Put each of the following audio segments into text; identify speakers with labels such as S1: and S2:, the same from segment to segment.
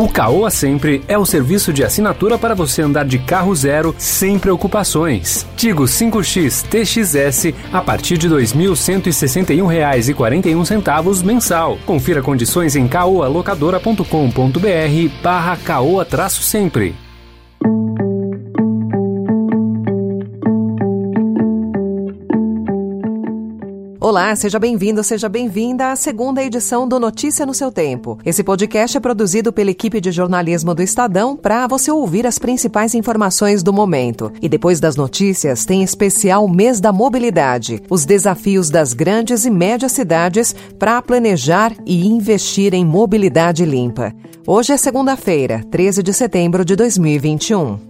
S1: O Caoa Sempre é o serviço de assinatura para você andar de carro zero sem preocupações. Tigo 5X TXS a partir de R$ 2.161,41 mensal. Confira condições em caoalocadora.com.br barra caoa-sempre.
S2: Olá, seja bem-vindo, seja bem-vinda à segunda edição do Notícia no seu Tempo. Esse podcast é produzido pela equipe de jornalismo do Estadão para você ouvir as principais informações do momento. E depois das notícias, tem especial Mês da Mobilidade, os desafios das grandes e médias cidades para planejar e investir em mobilidade limpa. Hoje é segunda-feira, 13 de setembro de 2021.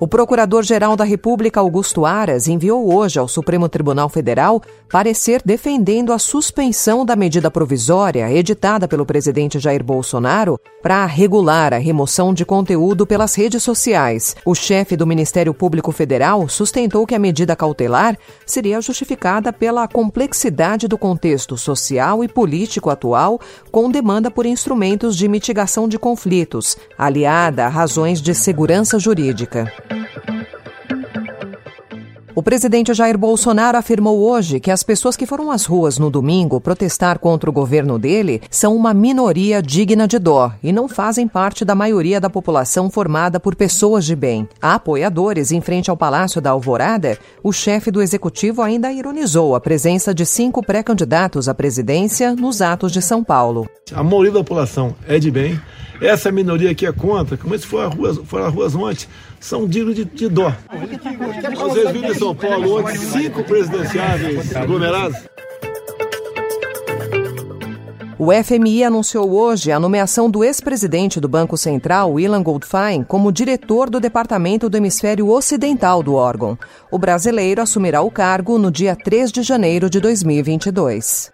S2: O Procurador-Geral da República, Augusto Aras, enviou hoje ao Supremo Tribunal Federal parecer defendendo a suspensão da medida provisória editada pelo presidente Jair Bolsonaro para regular a remoção de conteúdo pelas redes sociais. O chefe do Ministério Público Federal sustentou que a medida cautelar seria justificada pela complexidade do contexto social e político atual, com demanda por instrumentos de mitigação de conflitos, aliada a razões de segurança jurídica. O presidente Jair Bolsonaro afirmou hoje que as pessoas que foram às ruas no domingo protestar contra o governo dele são uma minoria digna de dó e não fazem parte da maioria da população formada por pessoas de bem. A apoiadores em frente ao Palácio da Alvorada, o chefe do executivo ainda ironizou a presença de cinco pré-candidatos à presidência nos atos de São Paulo.
S3: A maioria da população é de bem. Essa minoria que é contra, como se for a rua, for a ruas ontem, são dignos de, de dó. Vocês viram em São Paulo ontem cinco presidenciáveis aglomerados?
S2: O FMI anunciou hoje a nomeação do ex-presidente do Banco Central, Ilan Goldfein, como diretor do Departamento do Hemisfério Ocidental do órgão. O brasileiro assumirá o cargo no dia 3 de janeiro de 2022.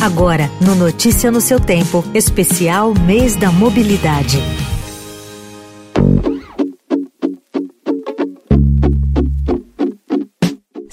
S4: Agora, no Notícia no seu Tempo, especial Mês da Mobilidade.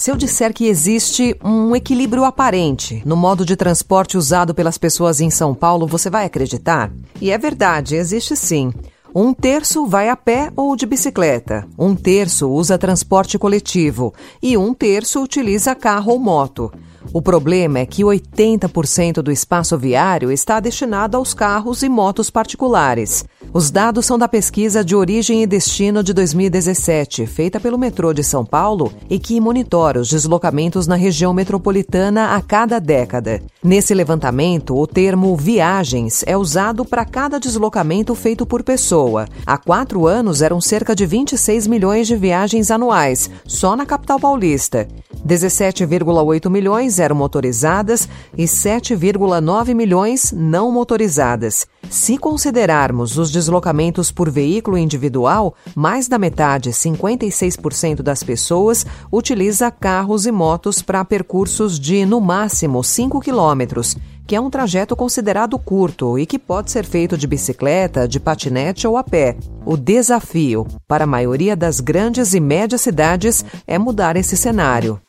S2: Se eu disser que existe um equilíbrio aparente no modo de transporte usado pelas pessoas em São Paulo, você vai acreditar? E é verdade, existe sim. Um terço vai a pé ou de bicicleta, um terço usa transporte coletivo e um terço utiliza carro ou moto. O problema é que 80% do espaço viário está destinado aos carros e motos particulares. Os dados são da pesquisa de origem e destino de 2017, feita pelo metrô de São Paulo e que monitora os deslocamentos na região metropolitana a cada década. Nesse levantamento, o termo viagens é usado para cada deslocamento feito por pessoa. Há quatro anos eram cerca de 26 milhões de viagens anuais, só na capital paulista. 17,8 milhões eram motorizadas e 7,9 milhões não motorizadas. Se considerarmos os deslocamentos por veículo individual, mais da metade, 56% das pessoas, utiliza carros e motos para percursos de, no máximo, 5 quilômetros, que é um trajeto considerado curto e que pode ser feito de bicicleta, de patinete ou a pé. O desafio para a maioria das grandes e médias cidades é mudar esse cenário.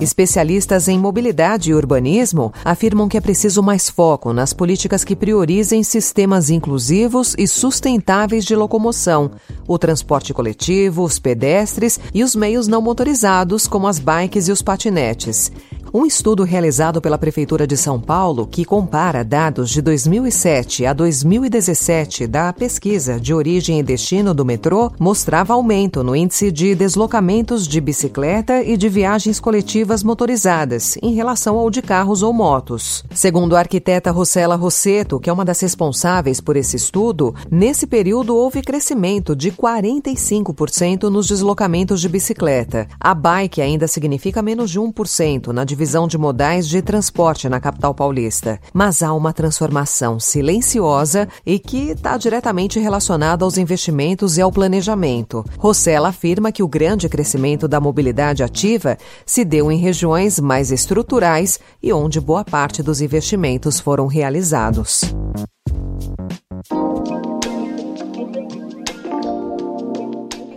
S2: Especialistas em mobilidade e urbanismo afirmam que é preciso mais foco nas políticas que priorizem sistemas inclusivos e sustentáveis de locomoção, o transporte coletivo, os pedestres e os meios não motorizados, como as bikes e os patinetes. Um estudo realizado pela Prefeitura de São Paulo, que compara dados de 2007 a 2017 da pesquisa de origem e destino do metrô, mostrava aumento no índice de deslocamentos de bicicleta e de viagens coletivas motorizadas em relação ao de carros ou motos. Segundo a arquiteta Rossella Rosseto, que é uma das responsáveis por esse estudo, nesse período houve crescimento de 45% nos deslocamentos de bicicleta. A bike ainda significa menos de 1% na divisão de modais de transporte na capital paulista. Mas há uma transformação silenciosa e que está diretamente relacionada aos investimentos e ao planejamento. Rossella afirma que o grande crescimento da mobilidade ativa se deu em regiões mais estruturais e onde boa parte dos investimentos foram realizados.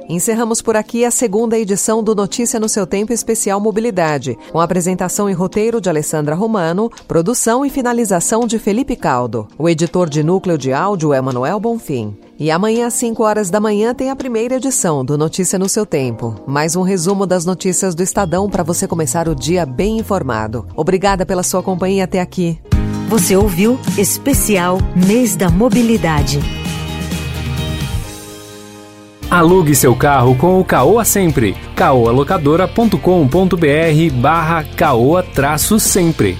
S2: Encerramos por aqui a segunda edição do Notícia no seu Tempo Especial Mobilidade, com apresentação e roteiro de Alessandra Romano, produção e finalização de Felipe Caldo. O editor de núcleo de áudio é Manuel Bonfim. E amanhã às 5 horas da manhã tem a primeira edição do Notícia no seu Tempo. Mais um resumo das notícias do Estadão para você começar o dia bem informado. Obrigada pela sua companhia até aqui.
S4: Você ouviu Especial Mês da Mobilidade.
S1: Alugue seu carro com o Caoa Sempre. caoalocadora.com.br barra caoa sempre.